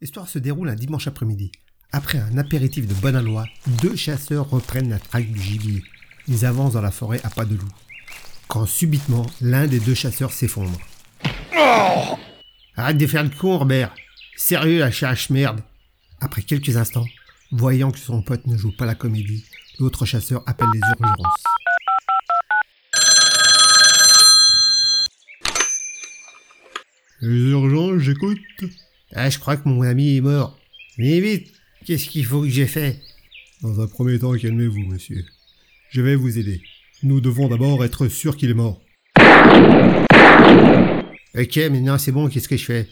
L'histoire se déroule un dimanche après-midi. Après un apéritif de bonne aloi, deux chasseurs reprennent la traque du gibier. Ils avancent dans la forêt à pas de loup. Quand subitement, l'un des deux chasseurs s'effondre. Arrête de faire le con, Robert. Sérieux, la chasse merde. Après quelques instants, voyant que son pote ne joue pas la comédie, l'autre chasseur appelle les urgences. Les urgences, j'écoute. Ah, je crois que mon ami est mort. Mais vite, qu'est-ce qu'il faut que j'ai fait? Dans un premier temps, calmez-vous, monsieur. Je vais vous aider. Nous devons d'abord être sûrs qu'il est mort. Ok, maintenant c'est bon, qu'est-ce que je fais?